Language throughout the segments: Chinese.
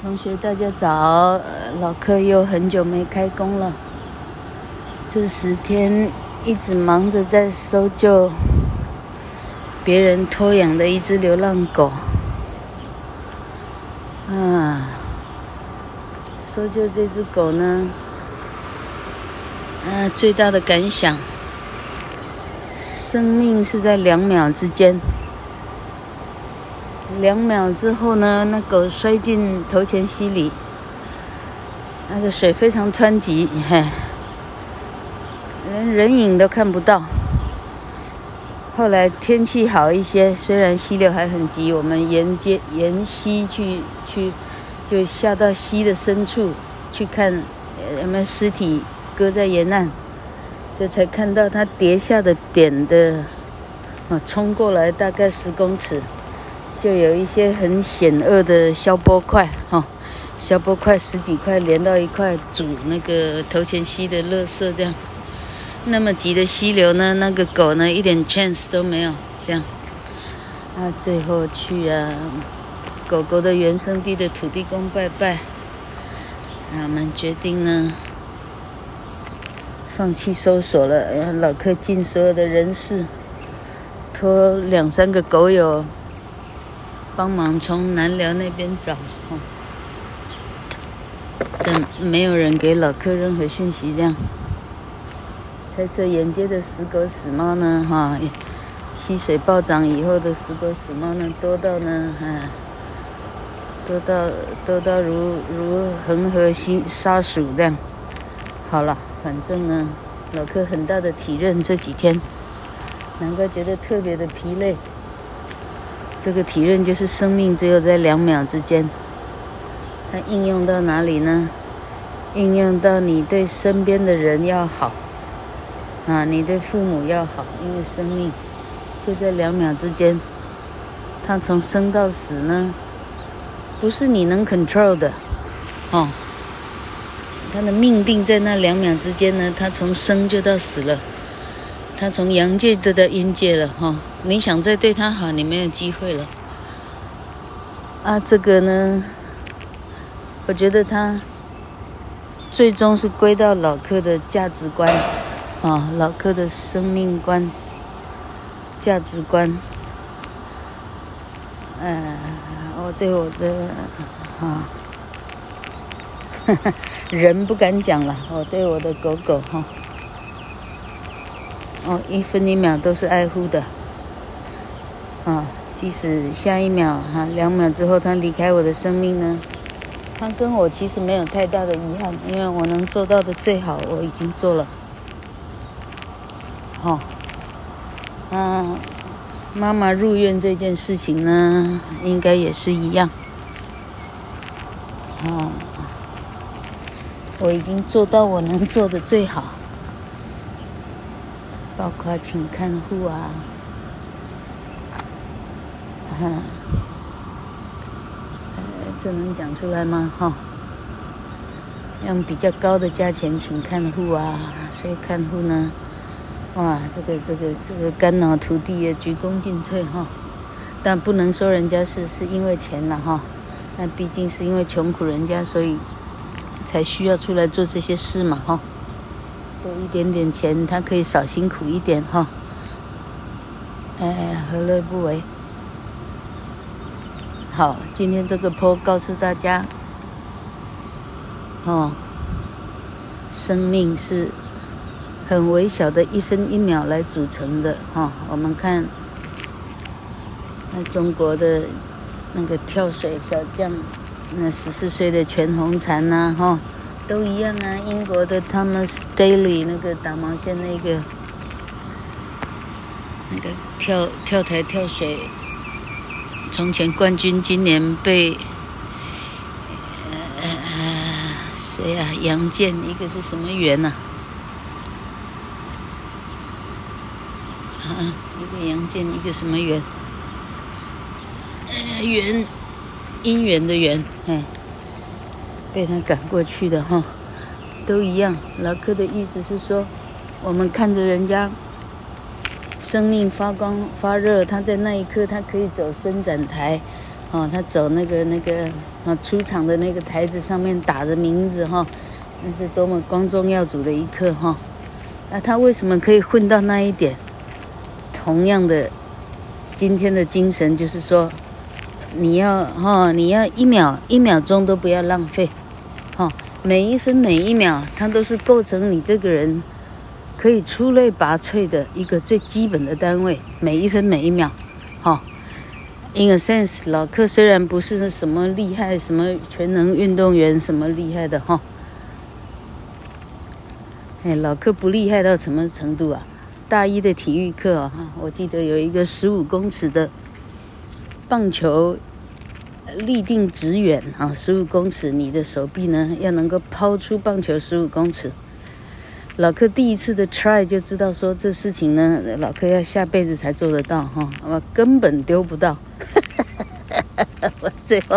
同学，大家早！老柯又很久没开工了。这十天一直忙着在搜救别人偷养的一只流浪狗。啊，搜救这只狗呢，啊，最大的感想，生命是在两秒之间。两秒之后呢，那狗摔进头前溪里，那个水非常湍急，嘿，连人影都看不到。后来天气好一些，虽然溪流还很急，我们沿街沿溪去去，就下到溪的深处去看有没有尸体搁在沿岸，这才看到它跌下的点的，啊，冲过来大概十公尺。就有一些很险恶的消波块，哈，消波块十几块连到一块，煮那个头前溪的垃圾，这样。那么急的溪流呢，那个狗呢，一点 chance 都没有，这样。啊，最后去啊，狗狗的原生地的土地公拜拜。啊，我们决定呢，放弃搜索了，老客尽所有的人事，托两三个狗友。帮忙从南寮那边找，但没有人给老客任何讯息。这样，猜测沿街的死狗死猫呢？哈，溪水暴涨以后的死狗死猫呢，多到呢，哈，多到多到如如恒河星沙数这样。好了，反正呢，老客很大的体认这几天，难怪觉得特别的疲累。这个体认就是生命只有在两秒之间，它应用到哪里呢？应用到你对身边的人要好，啊，你对父母要好，因为生命就在两秒之间，它从生到死呢，不是你能 control 的，哦，它的命定在那两秒之间呢，它从生就到死了。他从阳界得到阴界了哈，你想再对他好，你没有机会了。啊，这个呢，我觉得他最终是归到老柯的价值观，啊，老柯的生命观、价值观。嗯、我对我的啊，人不敢讲了，我对我的狗狗哈。哦，哦一分一秒都是爱护的，啊，即使下一秒哈，两秒之后他离开我的生命呢，他跟我其实没有太大的遗憾，因为我能做到的最好我已经做了。好，嗯，妈妈入院这件事情呢，应该也是一样，啊，我已经做到我能做的最好。包括请看护啊，哈、这能讲出来吗？哈，用比较高的价钱请看护啊，所以看护呢，哇，这个这个这个肝脑涂地也鞠躬尽瘁哈，但不能说人家是是因为钱了哈，那毕竟是因为穷苦人家，所以才需要出来做这些事嘛哈。多一点点钱，他可以少辛苦一点哈。哎，何乐不为？好，今天这个坡告诉大家，哦，生命是很微小的一分一秒来组成的哈。我们看，那中国的那个跳水小将，那十四岁的全红婵呐哈。都一样啊，英国的 Thomas Daly 那个打毛线那个，那个跳跳台跳水，从前冠军，今年被呃呃谁啊？杨健，一个是什么元呐？啊，一个杨健，一个什么元？呃，元，姻缘的缘，嗯。被他赶过去的哈，都一样。老柯的意思是说，我们看着人家生命发光发热，他在那一刻他可以走伸展台，哦，他走那个那个啊出场的那个台子上面打着名字哈，那是多么光宗耀祖的一刻哈。那他为什么可以混到那一点？同样的，今天的精神就是说，你要哈，你要一秒一秒钟都不要浪费，哈，每一分每一秒，它都是构成你这个人可以出类拔萃的一个最基本的单位。每一分每一秒，哈。In a sense，老克虽然不是什么厉害、什么全能运动员、什么厉害的哈，哎，老克不厉害到什么程度啊？大一的体育课啊，我记得有一个十五公尺的棒球立定直远啊，十五公尺，你的手臂呢要能够抛出棒球十五公尺。老柯第一次的 try 就知道说这事情呢，老柯要下辈子才做得到哈，我根本丢不到。我最后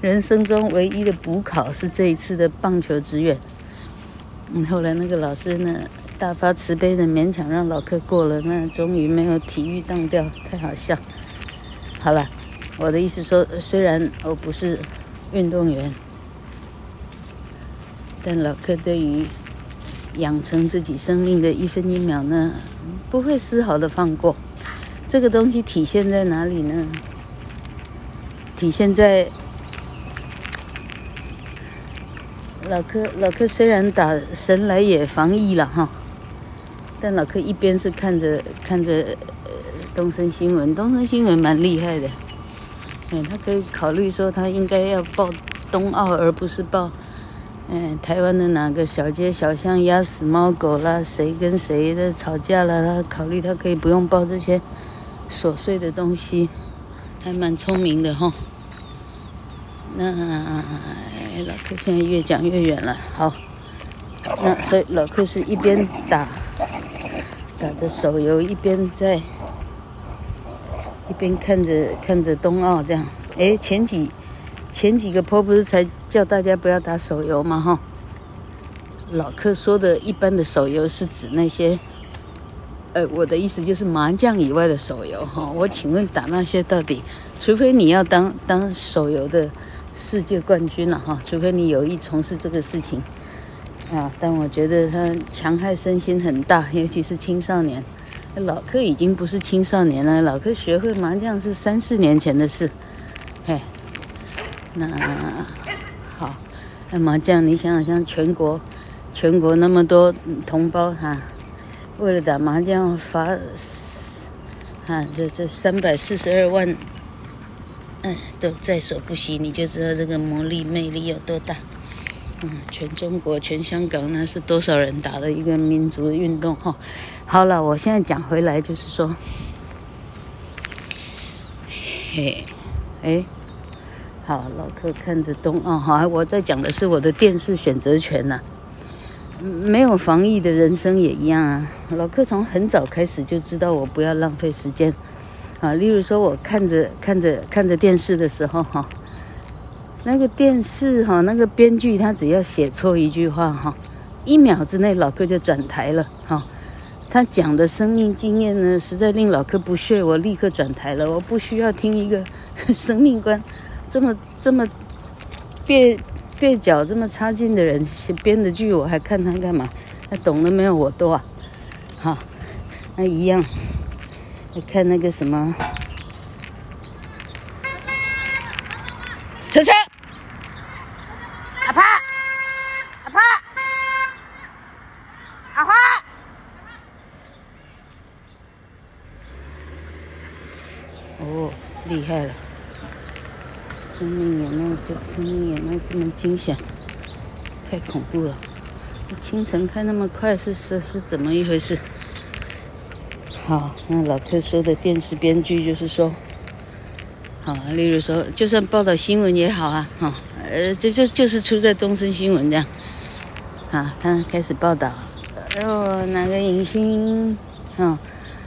人生中唯一的补考是这一次的棒球职员。嗯，后来那个老师呢，大发慈悲的勉强让老柯过了，那终于没有体育当掉，太好笑。好了，我的意思说，虽然我不是运动员，但老柯对于养成自己生命的一分一秒呢，不会丝毫的放过。这个东西体现在哪里呢？体现在老柯，老柯虽然打神来也防疫了哈，但老柯一边是看着看着东森新闻，东森新闻蛮厉害的，嗯，他可以考虑说他应该要报冬奥，而不是报嗯台湾的哪个小街小巷压死猫狗啦，谁跟谁的吵架了，他考虑他可以不用报这些琐碎的东西。还蛮聪明的哈，那老柯现在越讲越远了。好，那所以老柯是一边打打着手游，一边在一边看着看着冬奥这样。哎，前几前几个坡不是才叫大家不要打手游吗？哈，老克说的一般的手游是指那些。呃，我的意思就是麻将以外的手游哈。我请问打那些到底，除非你要当当手游的世界冠军了哈，除非你有意从事这个事情啊。但我觉得他戕害身心很大，尤其是青少年。老柯已经不是青少年了，老柯学会麻将是三四年前的事。嘿，那好，那麻将你想想，全国全国那么多同胞哈。为了打麻将罚，啊，这这三百四十二万，嗯，都在所不惜，你就知道这个魔力魅力有多大。嗯，全中国、全香港那是多少人打的一个民族运动哈。好了，我现在讲回来就是说，嘿，哎，好，老克看着东奥哈，我在讲的是我的电视选择权呐。没有防疫的人生也一样啊。老克从很早开始就知道我不要浪费时间啊。例如说，我看着看着看着电视的时候哈，那个电视哈，那个编剧他只要写错一句话哈，一秒之内老哥就转台了哈。他讲的生命经验呢，实在令老哥不屑，我立刻转台了。我不需要听一个 生命观这么这么别。蹩脚这么差劲的人写编的剧，我还看他干嘛？他懂得没有我多啊？好，那一样。看那个什么，车车，阿帕，阿帕，阿花，哦，厉害了。生命有没有这？生命有没有这么惊险？太恐怖了！清晨开那么快，是是是怎么一回事？好，那老克说的电视编剧就是说，好，例如说，就算报道新闻也好啊，哈，呃，就就就是出在东森新闻这样，啊，他开始报道，哦，哪个影星，哈，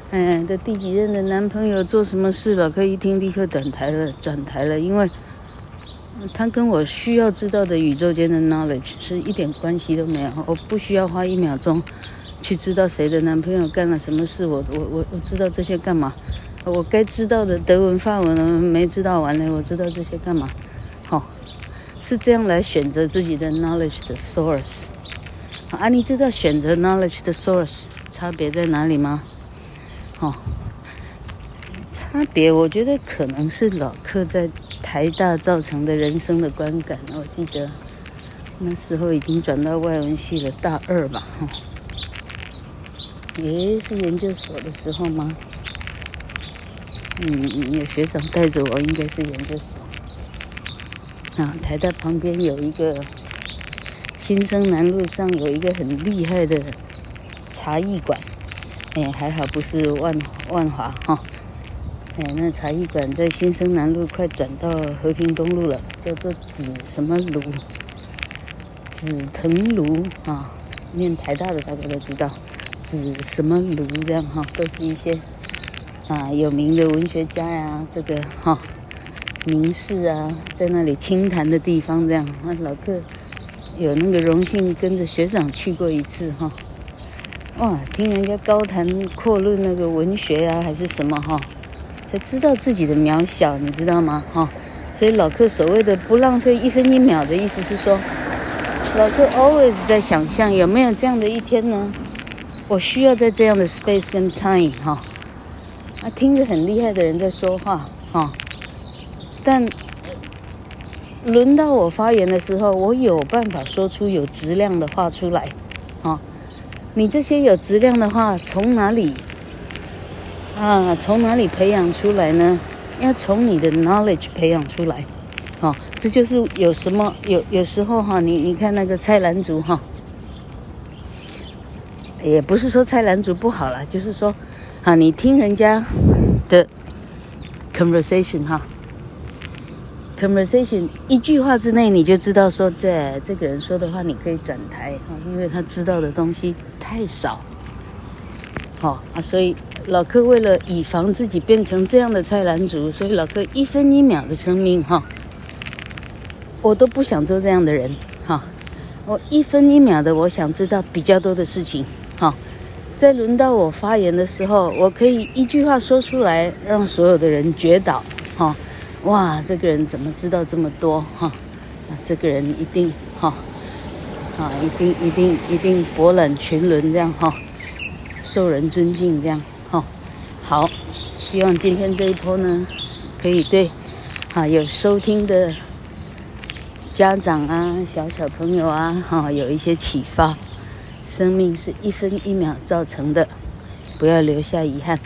嗯，的第几任的男朋友做什么事了？可以一听立刻转台了，转台了，因为。他跟我需要知道的宇宙间的 knowledge 是一点关系都没有。我不需要花一秒钟去知道谁的男朋友干了什么事。我我我我知道这些干嘛？我该知道的德文、法文没知道完了，我知道这些干嘛？好、是这样来选择自己的 knowledge 的 source。啊，你知道选择 knowledge 的 source 差别在哪里吗？好、差别我觉得可能是老客在台大造成的人生的观感。我记得那时候已经转到外文系了，大二吧，哈、哦，也是研究所的时候吗？嗯，有学长带着我，应该是研究所。啊，台大旁边有一个新生南路上有一个很厉害的茶艺馆，哎，还好不是万万华哈。哎，那茶艺馆在新生南路快转到和平东路了，叫做紫什么炉，紫藤炉啊。念台大的大家都知道，紫什么炉这样哈，都是一些。啊，有名的文学家呀，这个哈、名士啊，在那里清谈的地方，这样啊，老克有那个荣幸跟着学长去过一次哈、哇，听人家高谈阔论那个文学啊，还是什么哈、才知道自己的渺小，你知道吗？哈、所以老克所谓的不浪费一分一秒的意思是说，老克 always 在想象有没有这样的一天呢？我需要在这样的 space 跟 time 哈、哦。啊，听着很厉害的人在说话，哈、但轮到我发言的时候，我有办法说出有质量的话出来，啊、你这些有质量的话从哪里啊？从哪里培养出来呢？要从你的 knowledge 培养出来，哦，这就是有什么有有时候哈，你你看那个蔡澜竹哈，也不是说蔡澜竹不好了，就是说。啊，你听人家的 conversation 哈，conversation 一句话之内你就知道说，这这个人说的话你可以转台啊，因为他知道的东西太少。好啊，所以老柯为了以防自己变成这样的蔡澜竹，所以老柯一分一秒的生命哈，我都不想做这样的人哈，我一分一秒的我想知道比较多的事情哈。在轮到我发言的时候，我可以一句话说出来，让所有的人觉得，哈，哇，这个人怎么知道这么多？哈，那，这个人一定，哈，啊，一定，一定，一定博览群伦这样，哈，受人尊敬这样，好，希望今天这一波呢，可以对，啊，有收听的家长啊，小小朋友啊，哈，有一些启发。生命是一分一秒造成的，不要留下遗憾。